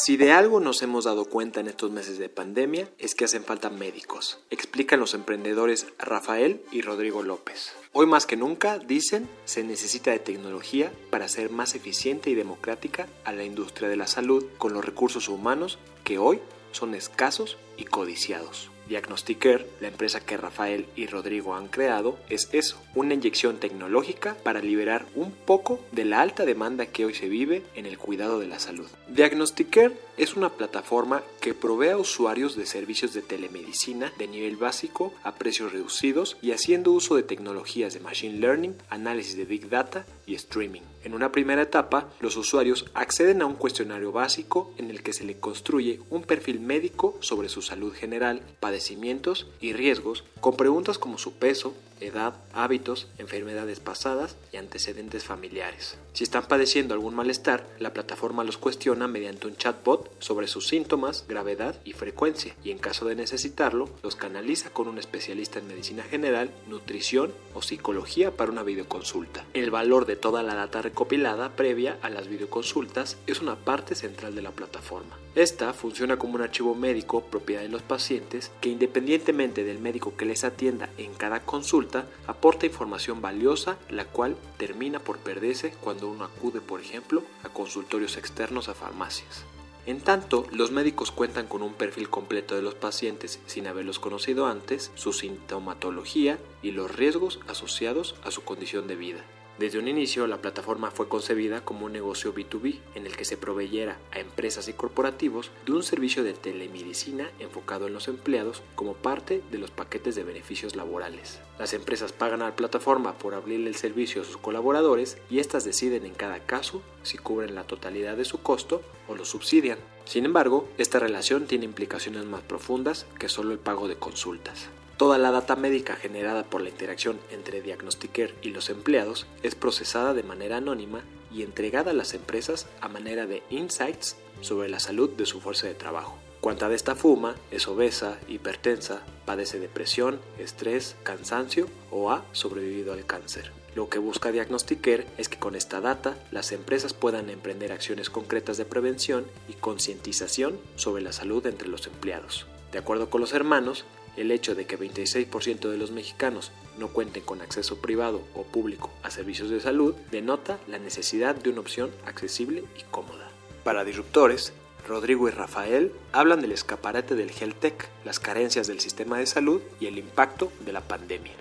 Si de algo nos hemos dado cuenta en estos meses de pandemia es que hacen falta médicos, explican los emprendedores Rafael y Rodrigo López. Hoy más que nunca, dicen, se necesita de tecnología para hacer más eficiente y democrática a la industria de la salud con los recursos humanos que hoy son escasos y codiciados. Diagnostiker, la empresa que Rafael y Rodrigo han creado, es eso, una inyección tecnológica para liberar un poco de la alta demanda que hoy se vive en el cuidado de la salud. Diagnostiker es una plataforma que provee a usuarios de servicios de telemedicina de nivel básico a precios reducidos y haciendo uso de tecnologías de machine learning, análisis de big data y streaming. En una primera etapa, los usuarios acceden a un cuestionario básico en el que se le construye un perfil médico sobre su salud general, padecimientos y riesgos, con preguntas como su peso, edad, hábitos, enfermedades pasadas y antecedentes familiares. Si están padeciendo algún malestar, la plataforma los cuestiona mediante un chatbot sobre sus síntomas, gravedad y frecuencia, y en caso de necesitarlo, los canaliza con un especialista en medicina general, nutrición o psicología para una videoconsulta. El valor de toda la data recopilada previa a las videoconsultas es una parte central de la plataforma. Esta funciona como un archivo médico propiedad de los pacientes que independientemente del médico que les atienda en cada consulta, aporta información valiosa la cual termina por perderse cuando uno acude, por ejemplo, a consultorios externos a farmacias. En tanto, los médicos cuentan con un perfil completo de los pacientes sin haberlos conocido antes, su sintomatología y los riesgos asociados a su condición de vida. Desde un inicio, la plataforma fue concebida como un negocio B2B en el que se proveyera a empresas y corporativos de un servicio de telemedicina enfocado en los empleados como parte de los paquetes de beneficios laborales. Las empresas pagan a la plataforma por abrirle el servicio a sus colaboradores y éstas deciden en cada caso si cubren la totalidad de su costo o lo subsidian. Sin embargo, esta relación tiene implicaciones más profundas que solo el pago de consultas. Toda la data médica generada por la interacción entre Diagnostiker y los empleados es procesada de manera anónima y entregada a las empresas a manera de insights sobre la salud de su fuerza de trabajo. Cuánta de esta fuma, es obesa, hipertensa, padece depresión, estrés, cansancio o ha sobrevivido al cáncer. Lo que busca Diagnostiker es que con esta data las empresas puedan emprender acciones concretas de prevención y concientización sobre la salud entre los empleados. De acuerdo con los hermanos, el hecho de que 26% de los mexicanos no cuenten con acceso privado o público a servicios de salud denota la necesidad de una opción accesible y cómoda. Para Disruptores, Rodrigo y Rafael hablan del escaparate del Health Tech, las carencias del sistema de salud y el impacto de la pandemia.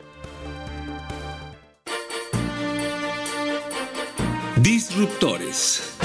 Disruptores.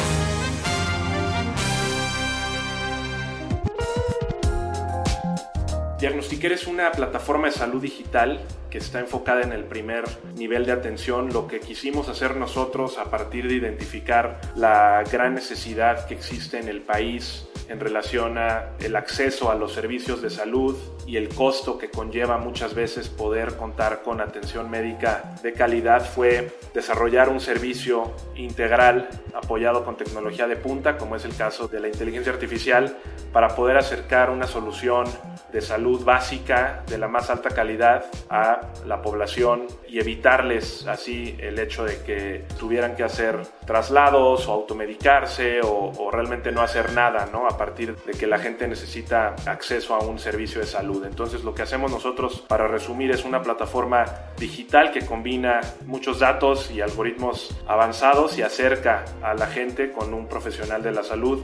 Diagnostiker es una plataforma de salud digital que está enfocada en el primer nivel de atención. Lo que quisimos hacer nosotros a partir de identificar la gran necesidad que existe en el país en relación a el acceso a los servicios de salud y el costo que conlleva muchas veces poder contar con atención médica de calidad fue desarrollar un servicio integral apoyado con tecnología de punta, como es el caso de la inteligencia artificial, para poder acercar una solución de salud básica de la más alta calidad a la población y evitarles así el hecho de que tuvieran que hacer traslados o automedicarse o, realmente no hacer nada, ¿no? A partir de que la gente necesita acceso a un servicio de salud. Entonces lo que hacemos nosotros, para resumir, es una plataforma digital que combina muchos datos y algoritmos avanzados y acerca a la gente con un profesional de la salud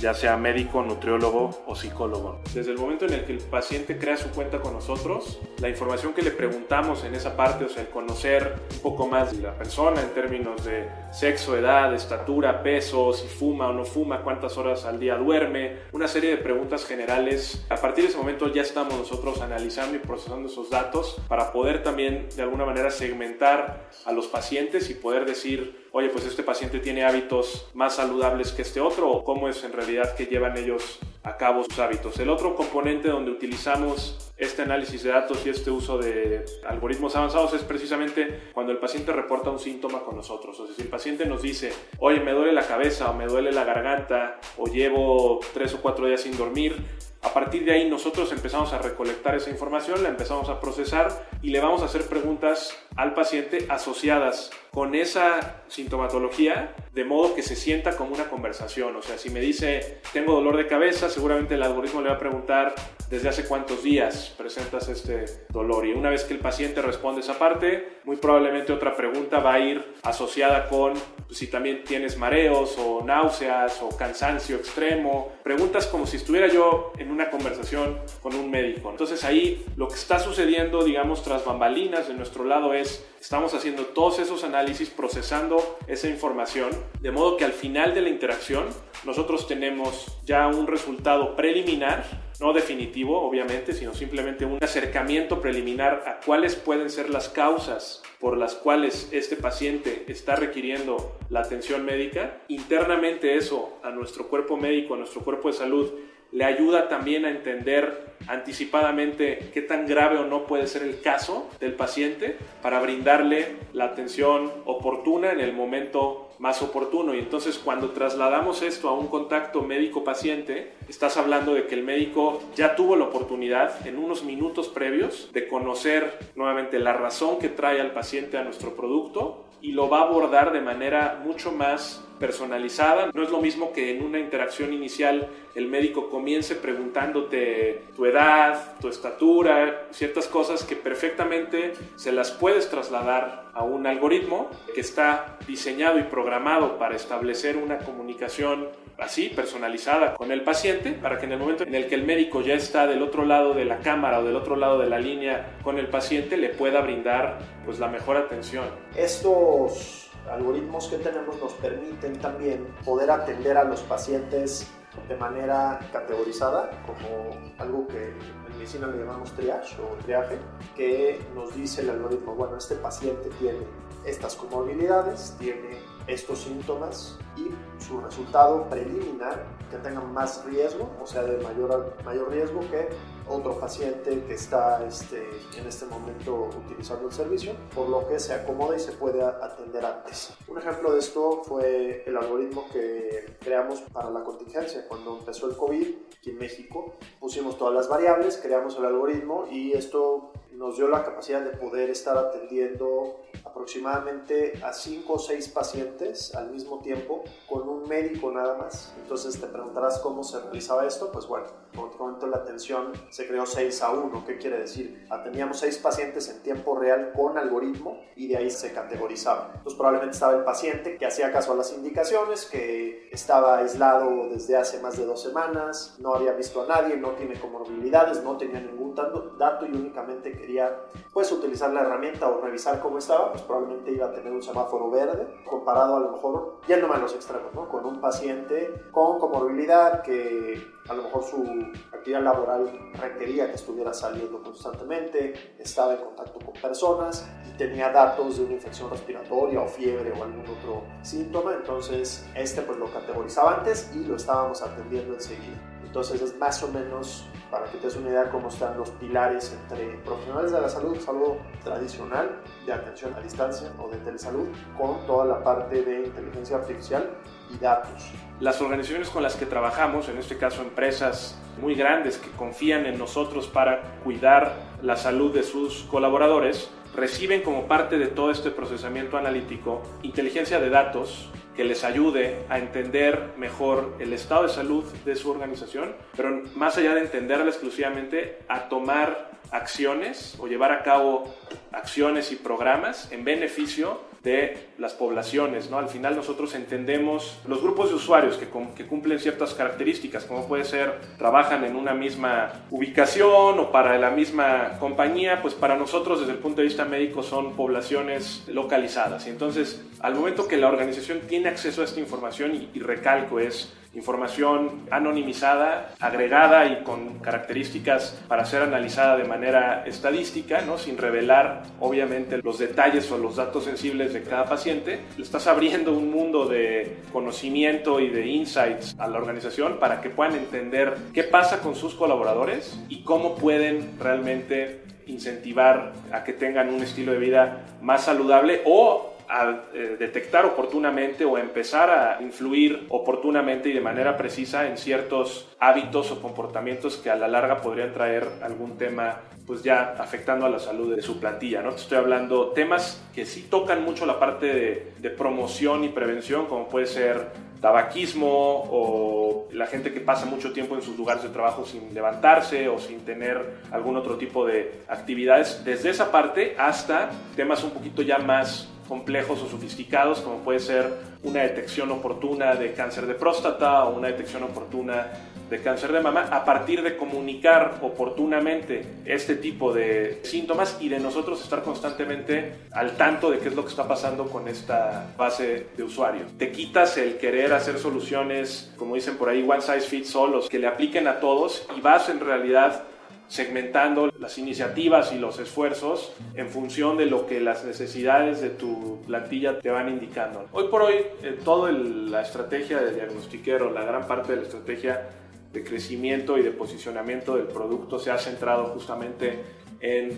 ya sea médico, nutriólogo o psicólogo. Desde el momento en el que el paciente crea su cuenta con nosotros, la información que le preguntamos en esa parte, o sea, el conocer un poco más de la persona en términos de sexo, edad, estatura, peso, si fuma o no fuma, cuántas horas al día duerme, una serie de preguntas generales. A partir de ese momento ya estamos nosotros analizando y procesando esos datos para poder también de alguna manera segmentar a los pacientes y poder decir, oye, pues este paciente tiene hábitos más saludables que este otro o cómo es en realidad que llevan ellos a cabo sus hábitos. El otro componente donde utilizamos este análisis de datos y este uso de algoritmos avanzados es precisamente cuando el paciente reporta un síntoma con nosotros. O sea, si el paciente nos dice, oye, me duele la cabeza o me duele la garganta o llevo tres o cuatro días sin dormir, a partir de ahí nosotros empezamos a recolectar esa información, la empezamos a procesar y le vamos a hacer preguntas al paciente asociadas con esa sintomatología de modo que se sienta como una conversación. O sea, si me dice tengo dolor de cabeza, seguramente el algoritmo le va a preguntar desde hace cuántos días presentas este dolor. Y una vez que el paciente responde esa parte, muy probablemente otra pregunta va a ir asociada con si también tienes mareos o náuseas o cansancio extremo. Preguntas como si estuviera yo en una conversación con un médico. Entonces ahí lo que está sucediendo, digamos, tras bambalinas de nuestro lado es, estamos haciendo todos esos análisis, procesando esa información, de modo que al final de la interacción nosotros tenemos ya un resultado preliminar no definitivo, obviamente, sino simplemente un acercamiento preliminar a cuáles pueden ser las causas por las cuales este paciente está requiriendo la atención médica. Internamente eso a nuestro cuerpo médico, a nuestro cuerpo de salud, le ayuda también a entender anticipadamente qué tan grave o no puede ser el caso del paciente para brindarle la atención oportuna en el momento más oportuno. Y entonces cuando trasladamos esto a un contacto médico-paciente, estás hablando de que el médico ya tuvo la oportunidad en unos minutos previos de conocer nuevamente la razón que trae al paciente a nuestro producto y lo va a abordar de manera mucho más personalizada. No es lo mismo que en una interacción inicial el médico comience preguntándote tu edad, tu estatura, ciertas cosas que perfectamente se las puedes trasladar a un algoritmo que está diseñado y programado para establecer una comunicación así, personalizada con el paciente, para que en el momento en el que el médico ya está del otro lado de la cámara o del otro lado de la línea con el paciente, le pueda brindar pues la mejor atención. Estos algoritmos que tenemos nos permiten también poder atender a los pacientes de manera categorizada, como algo que en medicina le llamamos triage o triaje, que nos dice el algoritmo, bueno, este paciente tiene estas comorbilidades, tiene estos síntomas y su resultado preliminar que tenga más riesgo, o sea, de mayor, mayor riesgo que otro paciente que está este, en este momento utilizando el servicio, por lo que se acomoda y se puede atender antes. Un ejemplo de esto fue el algoritmo que creamos para la contingencia. Cuando empezó el COVID aquí en México, pusimos todas las variables, creamos el algoritmo y esto nos dio la capacidad de poder estar atendiendo aproximadamente a 5 o 6 pacientes al mismo tiempo con un médico nada más. Entonces te preguntarás cómo se realizaba esto. Pues bueno, comento, la atención se creó 6 a 1. ¿Qué quiere decir? Atendíamos 6 pacientes en tiempo real con algoritmo y de ahí se categorizaba. Entonces probablemente estaba el paciente que hacía caso a las indicaciones, que estaba aislado desde hace más de dos semanas, no había visto a nadie, no tiene comorbilidades, no tenía ningún dato y únicamente quería pues utilizar la herramienta o revisar cómo estaba, pues probablemente iba a tener un semáforo verde, comparado a lo mejor, yéndome a los extremos, ¿no? Con un paciente con comorbilidad que a lo mejor su actividad laboral requería que estuviera saliendo constantemente, estaba en contacto con personas y tenía datos de una infección respiratoria o fiebre o algún otro síntoma, entonces este pues lo categorizaba antes y lo estábamos atendiendo enseguida. Entonces es más o menos para que te des una idea cómo están los pilares entre profesionales de la salud, salud tradicional de atención a distancia o de telesalud, con toda la parte de inteligencia artificial datos. Las organizaciones con las que trabajamos, en este caso empresas muy grandes que confían en nosotros para cuidar la salud de sus colaboradores, reciben como parte de todo este procesamiento analítico inteligencia de datos que les ayude a entender mejor el estado de salud de su organización, pero más allá de entenderla exclusivamente, a tomar acciones o llevar a cabo acciones y programas en beneficio de las poblaciones. ¿no? Al final nosotros entendemos los grupos de usuarios que, que, cumplen ciertas características, como puede ser, trabajan en una misma ubicación o para la misma compañía, pues para nosotros desde el punto de vista médico son poblaciones localizadas. Y entonces, al momento que la organización tiene acceso a esta información, y, y recalco, es información anonimizada, agregada y con características para ser analizada de manera estadística, ¿no? sin revelar obviamente los detalles o los datos sensibles de cada paciente, estás abriendo un mundo de conocimiento y de insights a la organización para que puedan entender qué pasa con sus colaboradores y cómo pueden realmente incentivar a que tengan un estilo de vida más saludable o a eh, detectar oportunamente o empezar a influir oportunamente y de manera precisa en ciertos hábitos o comportamientos que a la larga podrían traer algún tema pues ya afectando a la salud de su plantilla, ¿no? Te estoy hablando temas que sí tocan mucho la parte de, de promoción y prevención, como puede ser tabaquismo o la gente que pasa mucho tiempo en sus lugares de trabajo sin levantarse o sin tener algún otro tipo de actividades, desde esa parte hasta temas un poquito ya más complejos o sofisticados, como puede ser una detección oportuna de cáncer de próstata o una detección oportuna de cáncer de mama, a partir de comunicar oportunamente este tipo de síntomas y de nosotros estar constantemente al tanto de qué es lo que está pasando con esta base de usuario. Te quitas el querer hacer soluciones, como dicen por ahí, one size fits all, que le apliquen a todos y vas en realidad segmentando las iniciativas y los esfuerzos en función de lo que las necesidades de tu plantilla te van indicando. Hoy por hoy, eh, toda la estrategia de diagnostiquero, la gran parte de la estrategia de crecimiento y de posicionamiento del producto se ha centrado justamente en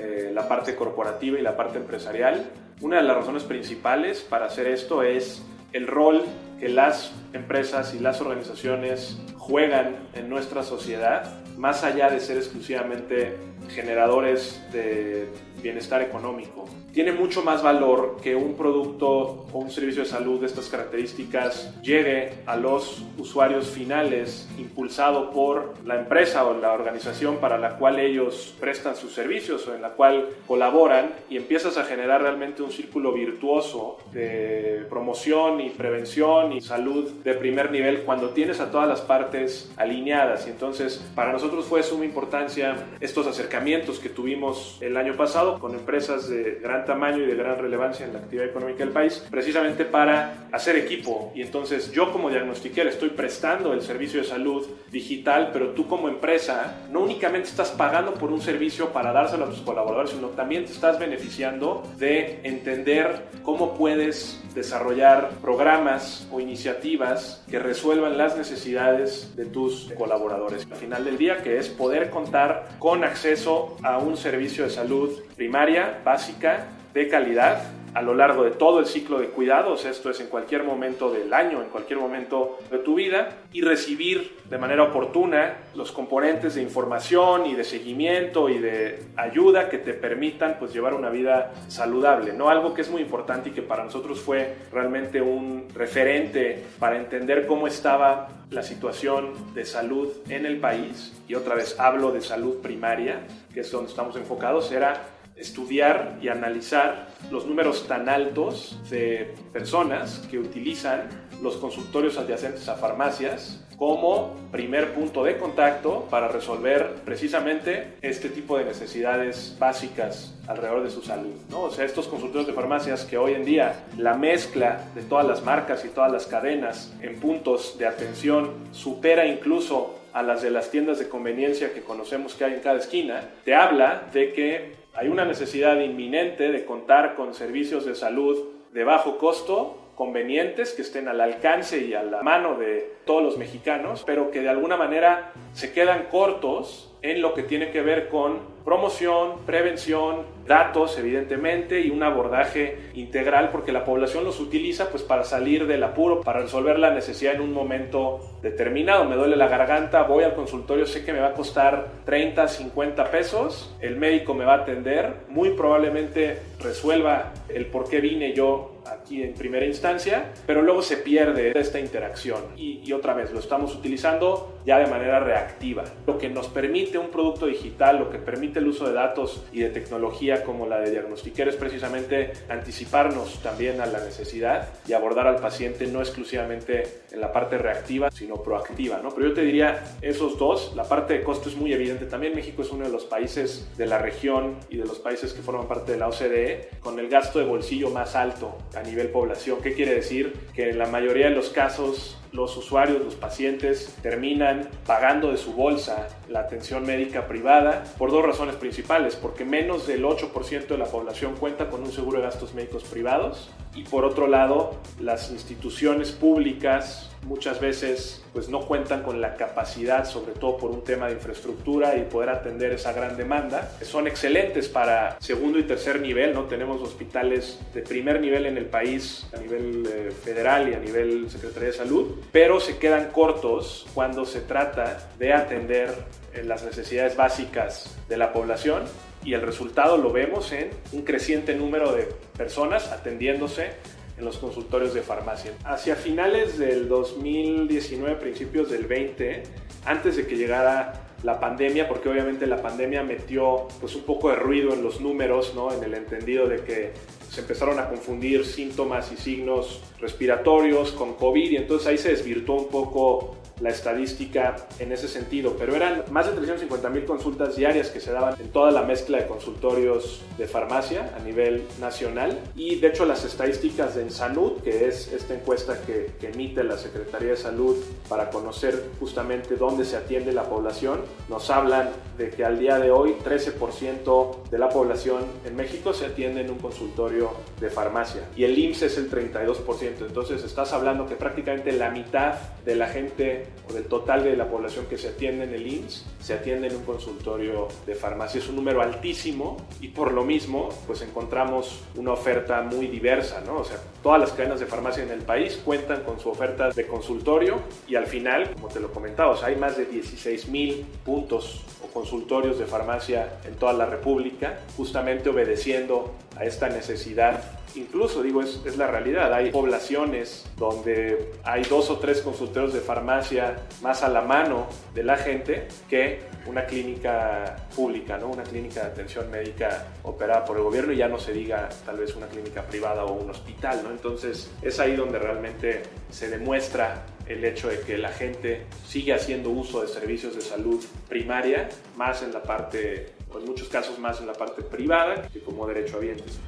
eh, la parte corporativa y la parte empresarial. Una de las razones principales para hacer esto es el rol que las empresas y las organizaciones juegan en nuestra sociedad, más allá de ser exclusivamente generadores de bienestar económico. Tiene mucho más valor que un producto o un servicio de salud de estas características llegue a los usuarios finales impulsado por la empresa o la organización para la cual ellos prestan sus servicios o en la cual colaboran y empiezas a generar realmente un círculo virtuoso de promoción y prevención y salud de primer nivel cuando tienes a todas las partes alineadas. Y entonces para nosotros fue de suma importancia estos acercamientos que tuvimos el año pasado con empresas de gran tamaño y de gran relevancia en la actividad económica del país, precisamente para hacer equipo. Y entonces yo como diagnostiquero estoy prestando el servicio de salud digital, pero tú como empresa no únicamente estás pagando por un servicio para dárselo a tus colaboradores, sino también te estás beneficiando de entender cómo puedes desarrollar programas o iniciativas que resuelvan las necesidades de tus colaboradores. Al final del día, que es poder contar con acceso a un servicio de salud primaria, básica, de calidad a lo largo de todo el ciclo de cuidados, esto es en cualquier momento del año, en cualquier momento de tu vida, y recibir de manera oportuna los componentes de información y de seguimiento y de ayuda que te permitan pues llevar una vida saludable, ¿no? Algo que es muy importante y que para nosotros fue realmente un referente para entender cómo estaba la situación de salud en el país, y otra vez hablo de salud primaria, que es donde estamos enfocados, era estudiar y analizar los números tan altos de personas que utilizan los consultorios adyacentes a farmacias como primer punto de contacto para resolver precisamente este tipo de necesidades básicas alrededor de su salud. ¿no? O sea, estos consultorios de farmacias que hoy en día la mezcla de todas las marcas y todas las cadenas en puntos de atención supera incluso a las de las tiendas de conveniencia que conocemos que hay en cada esquina, te habla de que hay una necesidad inminente de contar con servicios de salud de bajo costo, convenientes, que estén al alcance y a la mano de todos los mexicanos, pero que de alguna manera se quedan cortos en lo que tiene que ver con promoción, prevención, datos evidentemente y un abordaje integral porque la población los utiliza pues para salir del apuro, para resolver la necesidad en un momento determinado. Me duele la garganta, voy al consultorio, sé que me va a costar 30, 50 pesos, el médico me va a atender, muy probablemente resuelva el por qué vine yo aquí en primera instancia, pero luego se pierde esta interacción y, y, otra vez lo estamos utilizando ya de manera reactiva. Lo que nos permite un producto digital, lo que permite el uso de datos y de tecnología como la de diagnostiquero es precisamente anticiparnos también a la necesidad y abordar al paciente no exclusivamente en la parte reactiva, sino proactiva. ¿no? Pero yo te diría esos dos, la parte de costo es muy evidente. También México es uno de los países de la región y de los países que forman parte de la OCDE con el gasto de bolsillo más alto a nivel población. ¿Qué quiere decir? Que en la mayoría de los casos los usuarios, los pacientes, terminan pagando de su bolsa la atención médica privada por dos razones principales, porque menos del 8% de la población cuenta con un seguro de gastos médicos privados y por otro lado las instituciones públicas muchas veces pues no cuentan con la capacidad, sobre todo por un tema de infraestructura y poder atender esa gran demanda. Son excelentes para segundo y tercer nivel, ¿no? Tenemos hospitales de primer nivel en el país a nivel eh, federal y a nivel Secretaría de Salud, pero se quedan cortos cuando se trata de atender eh, las necesidades básicas de la población y el resultado lo vemos en un creciente número de personas atendiéndose en los consultorios de farmacia. Hacia finales del 2019, principios del 20, antes de que llegara la pandemia, porque obviamente la pandemia metió pues un poco de ruido en los números, ¿no? En el entendido de que se empezaron a confundir síntomas y signos respiratorios con COVID y entonces ahí se desvirtuó un poco la estadística en ese sentido, pero eran más de 350 mil consultas diarias que se daban en toda la mezcla de consultorios de farmacia a nivel nacional. Y de hecho las estadísticas de Ensanud, que es esta encuesta que, que emite la Secretaría de Salud para conocer justamente dónde se atiende la población, nos hablan de que al día de hoy 13% de la población en México se atiende en un consultorio de farmacia y el IMSS es el 32%, entonces estás hablando que prácticamente la mitad de la gente o del total de la población que se atiende en el IMSS se atiende en un consultorio de farmacia. Es un número altísimo y por lo mismo pues encontramos una oferta muy diversa, ¿no? O sea, todas las cadenas de farmacia en el país cuentan con su oferta de consultorio y al final, como te lo comentaba, hay más de 16 mil puntos o consultorios de farmacia en toda la República, justamente obedeciendo a esta necesidad incluso digo, es, la realidad. Hay poblaciones donde hay dos o tres consultorios de farmacia más a la mano de la gente que una clínica pública, ¿no? una clínica de atención médica operada por el gobierno y ya no se diga tal vez una clínica privada o un hospital. ¿no? Entonces es ahí donde realmente se demuestra el hecho de que la gente sigue haciendo uso de servicios de salud primaria, más en la parte, o en muchos casos más en la parte privada que como derecho derechohabientes.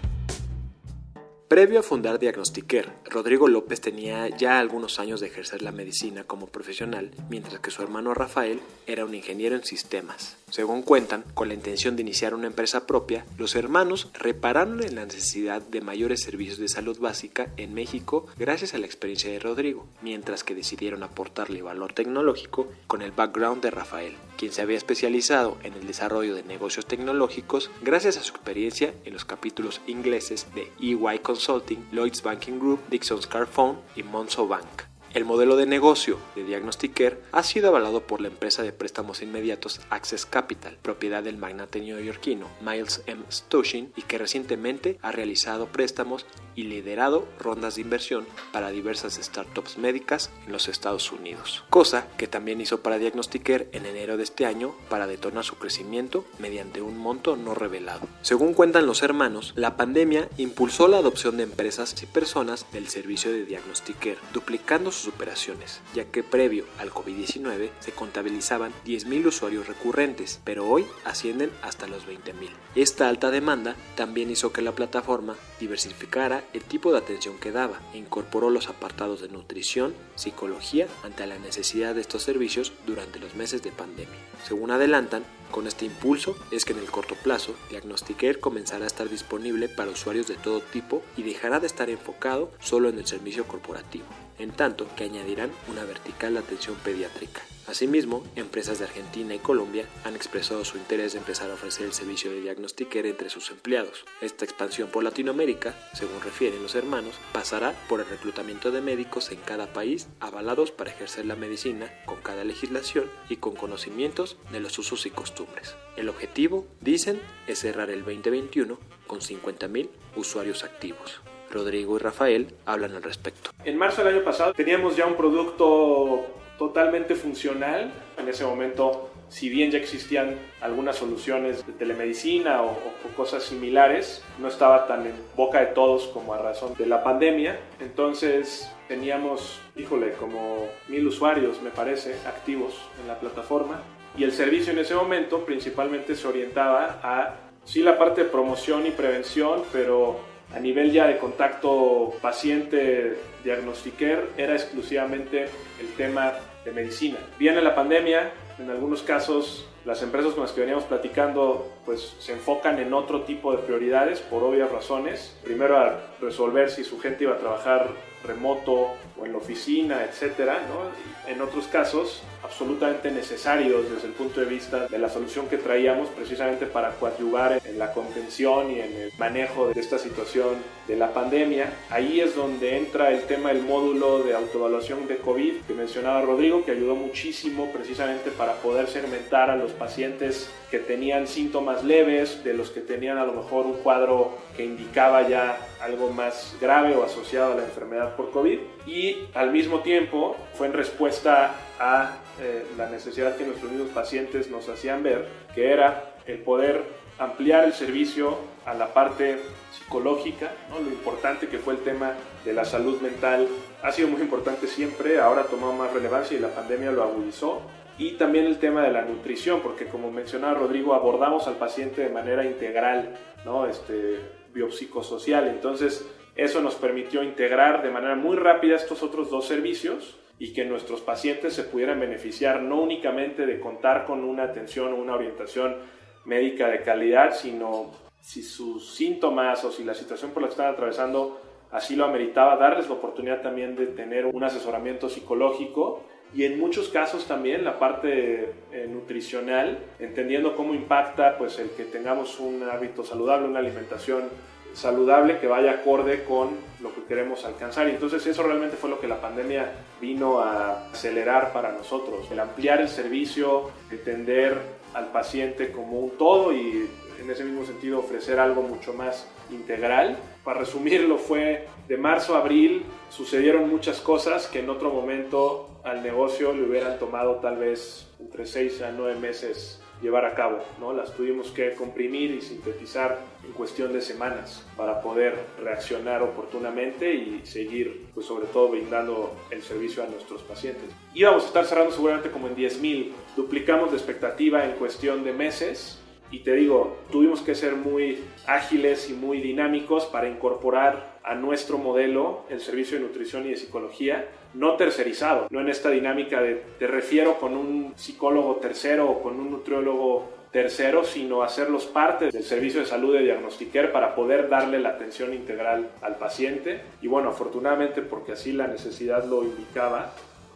Previo a fundar Diagnostiquer, Rodrigo López tenía ya algunos años de ejercer la medicina como profesional, mientras que su hermano Rafael era un ingeniero en sistemas. Según cuentan, con la intención de iniciar una empresa propia, los hermanos repararon en la necesidad de mayores servicios de salud básica en México gracias a la experiencia de Rodrigo, mientras que decidieron aportarle valor tecnológico con el background de Rafael, quien se había especializado en el desarrollo de negocios tecnológicos gracias a su experiencia en los capítulos ingleses de EY Consulting, Lloyds Banking Group, Dixon's Carphone y Monzo Bank. El modelo de negocio de Diagnostiquer ha sido avalado por la empresa de préstamos inmediatos Access Capital, propiedad del magnate neoyorquino Miles M. Stoshin y que recientemente ha realizado préstamos y liderado rondas de inversión para diversas startups médicas en los Estados Unidos, cosa que también hizo para Diagnostiquer en enero de este año para detonar su crecimiento mediante un monto no revelado. Según cuentan los hermanos, la pandemia impulsó la adopción de empresas y personas del servicio de Diagnostiquer, duplicando sus operaciones, ya que previo al COVID-19 se contabilizaban 10.000 usuarios recurrentes, pero hoy ascienden hasta los 20.000. Esta alta demanda también hizo que la plataforma diversificara el tipo de atención que daba e incorporó los apartados de nutrición, psicología ante la necesidad de estos servicios durante los meses de pandemia. Según adelantan, con este impulso es que en el corto plazo Diagnostiquer comenzará a estar disponible para usuarios de todo tipo y dejará de estar enfocado solo en el servicio corporativo, en tanto que añadirán una vertical de atención pediátrica. Asimismo, empresas de Argentina y Colombia han expresado su interés de empezar a ofrecer el servicio de diagnostiquer entre sus empleados. Esta expansión por Latinoamérica, según refieren los hermanos, pasará por el reclutamiento de médicos en cada país avalados para ejercer la medicina con cada legislación y con conocimientos de los usos y costumbres. El objetivo, dicen, es cerrar el 2021 con 50.000 usuarios activos. Rodrigo y Rafael hablan al respecto. En marzo del año pasado teníamos ya un producto totalmente funcional. En ese momento, si bien ya existían algunas soluciones de telemedicina o, cosas similares, no estaba tan en boca de todos como a razón de la pandemia. Entonces teníamos, híjole, como mil usuarios, me parece, activos en la plataforma. Y el servicio en ese momento principalmente se orientaba a, sí, la parte de promoción y prevención, pero a nivel ya de contacto paciente-diagnostiquer era exclusivamente el tema de medicina. Viene la pandemia, en algunos casos las empresas con las que veníamos platicando pues se enfocan en otro tipo de prioridades por obvias razones. Primero a resolver si su gente iba a trabajar remoto o en la oficina, etcétera, ¿no? En otros casos, absolutamente necesarios desde el punto de vista de la solución que traíamos precisamente para coadyuvar en la contención y en el manejo de esta situación de la pandemia. Ahí es donde entra el tema del módulo de autoevaluación de COVID que mencionaba Rodrigo, que ayudó muchísimo precisamente para poder segmentar a los pacientes que tenían síntomas leves, de los que tenían a lo mejor un cuadro que indicaba ya algo más grave o asociado a la enfermedad por COVID. Y al mismo tiempo fue en respuesta a eh, la necesidad que nuestros mismos pacientes nos hacían ver, que era el poder ampliar el servicio a la parte psicológica, ¿no? lo importante que fue el tema de la salud mental ha sido muy importante siempre, ahora ha tomado más relevancia y la pandemia lo agudizó y también el tema de la nutrición, porque como mencionaba Rodrigo, abordamos al paciente de manera integral, ¿no? Este, biopsicosocial. Entonces, eso nos permitió integrar de manera muy rápida estos otros dos servicios y que nuestros pacientes se pudieran beneficiar no únicamente de contar con una atención o una orientación médica de calidad, sino si sus síntomas o si la situación por la que están atravesando así lo ameritaba, darles la oportunidad también de tener un asesoramiento psicológico y en muchos casos también la parte eh, nutricional, entendiendo cómo impacta pues el que tengamos un hábito saludable, una alimentación saludable que vaya acorde con lo que queremos alcanzar. Y entonces eso realmente fue lo que la pandemia vino a acelerar para nosotros, el ampliar el servicio, entender al paciente como un todo y en ese mismo sentido ofrecer algo mucho más integral. Para resumirlo, fue de marzo a abril sucedieron muchas cosas que en otro momento al negocio le hubieran tomado tal vez entre 6 a 9 meses llevar a cabo, ¿no? Las tuvimos que comprimir y sintetizar en cuestión de semanas para poder reaccionar oportunamente y seguir, pues sobre todo brindando el servicio a nuestros pacientes. Íbamos a estar cerrando seguramente como en 10.000, duplicamos la expectativa en cuestión de meses y te digo, tuvimos que ser muy ágiles y muy dinámicos para incorporar a nuestro modelo el servicio de nutrición y de psicología, no tercerizado, no en esta dinámica de te refiero con un psicólogo tercero o con un nutriólogo tercero, sino hacerlos parte del servicio de salud de Diagnostiquer para poder darle la atención integral al paciente. Y bueno, afortunadamente porque así la necesidad lo indicaba,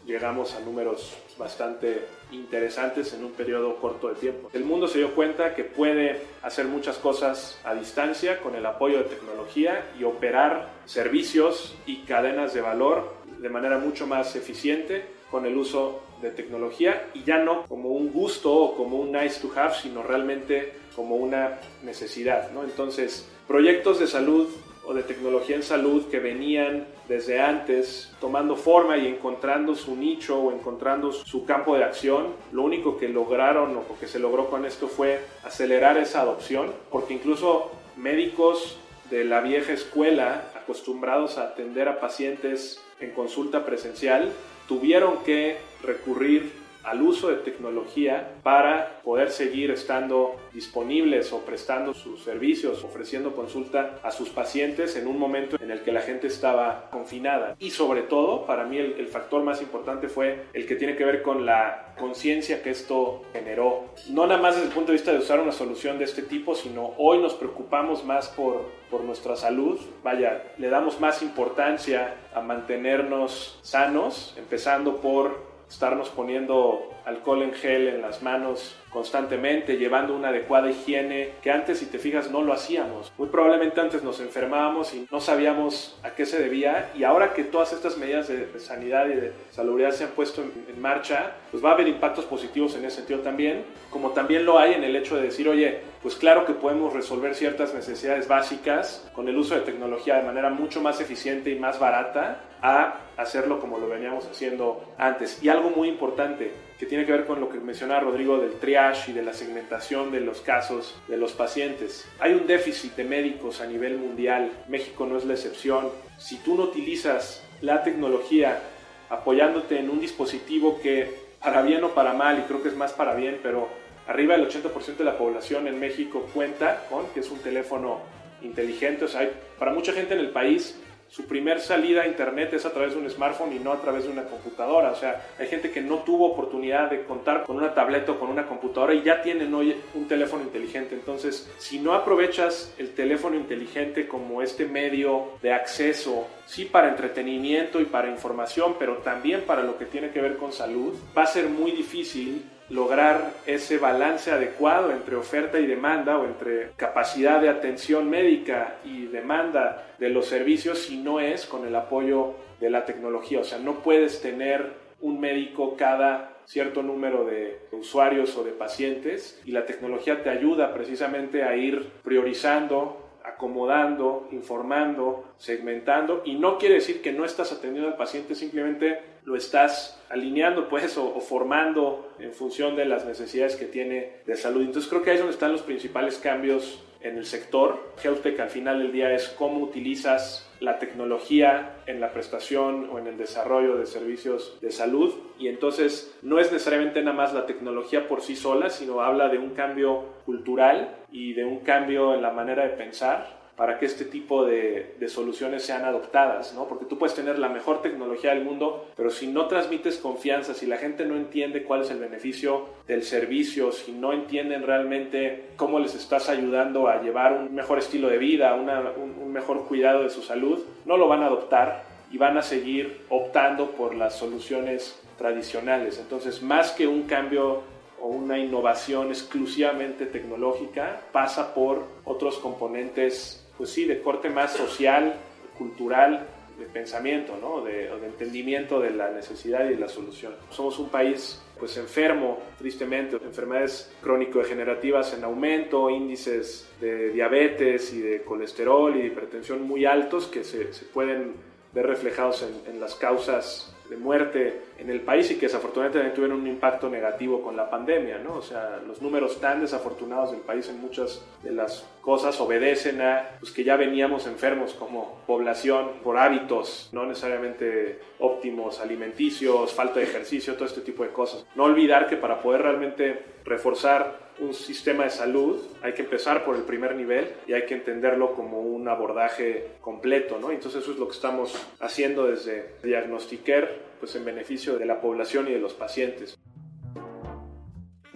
llegamos a números bastante interesantes en un periodo corto de tiempo. El mundo se dio cuenta que puede hacer muchas cosas a distancia con el apoyo de tecnología y operar servicios y cadenas de valor de manera mucho más eficiente con el uso de tecnología y ya no como un gusto o como un nice to have, sino realmente como una necesidad. Entonces, proyectos de salud o de tecnología en salud que venían desde antes tomando forma y encontrando su nicho o encontrando su campo de acción. Lo único que lograron o que se logró con esto fue acelerar esa adopción, porque incluso médicos de la vieja escuela, acostumbrados a atender a pacientes en consulta presencial, tuvieron que recurrir al uso de tecnología para poder seguir estando disponibles o prestando sus servicios, ofreciendo consulta a sus pacientes en un momento en el que la gente estaba confinada. Y sobre todo, para mí el, factor más importante fue el que tiene que ver con la conciencia que esto generó. No nada más desde el punto de vista de usar una solución de este tipo, sino hoy nos preocupamos más por, por nuestra salud. Vaya, le damos más importancia a mantenernos sanos, empezando por estarnos poniendo alcohol en gel en las manos constantemente, llevando una adecuada higiene, que antes, si te fijas, no lo hacíamos. Muy probablemente antes nos enfermábamos y no sabíamos a qué se debía, y ahora que todas estas medidas de, sanidad y de salubridad se han puesto en, en, marcha, pues va a haber impactos positivos en ese sentido también, como también lo hay en el hecho de decir, oye, pues claro que podemos resolver ciertas necesidades básicas con el uso de tecnología de manera mucho más eficiente y más barata a hacerlo como lo veníamos haciendo antes. Y algo muy importante que tiene que ver con lo que mencionaba Rodrigo del triage y de la segmentación de los casos de los pacientes. Hay un déficit de médicos a nivel mundial, México no es la excepción. Si tú no utilizas la tecnología apoyándote en un dispositivo que para bien o para mal, y creo que es más para bien, pero arriba del 80% de la población en México cuenta con, que es un teléfono inteligente, o sea, para mucha gente en el país su primer salida a internet es a través de un smartphone y no a través de una computadora. O sea, hay gente que no tuvo oportunidad de contar con una tableta o con una computadora y ya tienen hoy un teléfono inteligente. Entonces, si no aprovechas el teléfono inteligente como este medio de acceso, sí para entretenimiento y para información, pero también para lo que tiene que ver con salud, va a ser muy difícil lograr ese balance adecuado entre oferta y demanda o entre capacidad de atención médica y demanda de los servicios si no es con el apoyo de la tecnología. O sea, no puedes tener un médico cada cierto número de usuarios o de pacientes y la tecnología te ayuda precisamente a ir priorizando acomodando, informando, segmentando y no quiere decir que no estás atendiendo al paciente, simplemente lo estás alineando pues o, formando en función de las necesidades que tiene de salud. Entonces creo que ahí es donde están los principales cambios en el sector. HealthTech al final del día es cómo utilizas la tecnología en la prestación o en el desarrollo de servicios de salud y entonces no es necesariamente nada más la tecnología por sí sola, sino habla de un cambio cultural y de un cambio en la manera de pensar para que este tipo de, soluciones sean adoptadas, ¿no? Porque tú puedes tener la mejor tecnología del mundo, pero si no transmites confianza, si la gente no entiende cuál es el beneficio del servicio, si no entienden realmente cómo les estás ayudando a llevar un mejor estilo de vida, un, un mejor cuidado de su salud, no lo van a adoptar y van a seguir optando por las soluciones tradicionales. Entonces, más que un cambio o una innovación exclusivamente tecnológica, pasa por otros componentes pues sí, de corte más social, cultural, de pensamiento, ¿no? de, de, entendimiento de la necesidad y de la solución. Somos un país pues enfermo, tristemente, enfermedades crónico-degenerativas en aumento, índices de diabetes y de colesterol y de hipertensión muy altos que se, se pueden ver reflejados en, en las causas de muerte en el país y que desafortunadamente tuvieron un impacto negativo con la pandemia, ¿no? O sea, los números tan desafortunados del país en muchas de las cosas obedecen a pues, que ya veníamos enfermos como población por hábitos no necesariamente óptimos, alimenticios, falta de ejercicio, todo este tipo de cosas. No olvidar que para poder realmente reforzar un sistema de salud, hay que empezar por el primer nivel y hay que entenderlo como un abordaje completo, ¿no? Entonces eso es lo que estamos haciendo desde Diagnostiquer, pues en beneficio de la población y de los pacientes.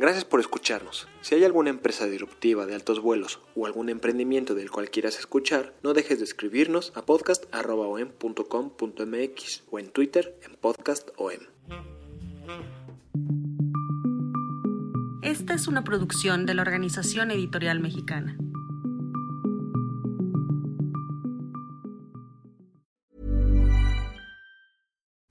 Gracias por escucharnos. Si hay alguna empresa disruptiva de altos vuelos o algún emprendimiento del cual quieras escuchar, no dejes de escribirnos a podcast.com.mx o en Twitter en podcastom. Esta es una producción de la Organización Editorial Mexicana.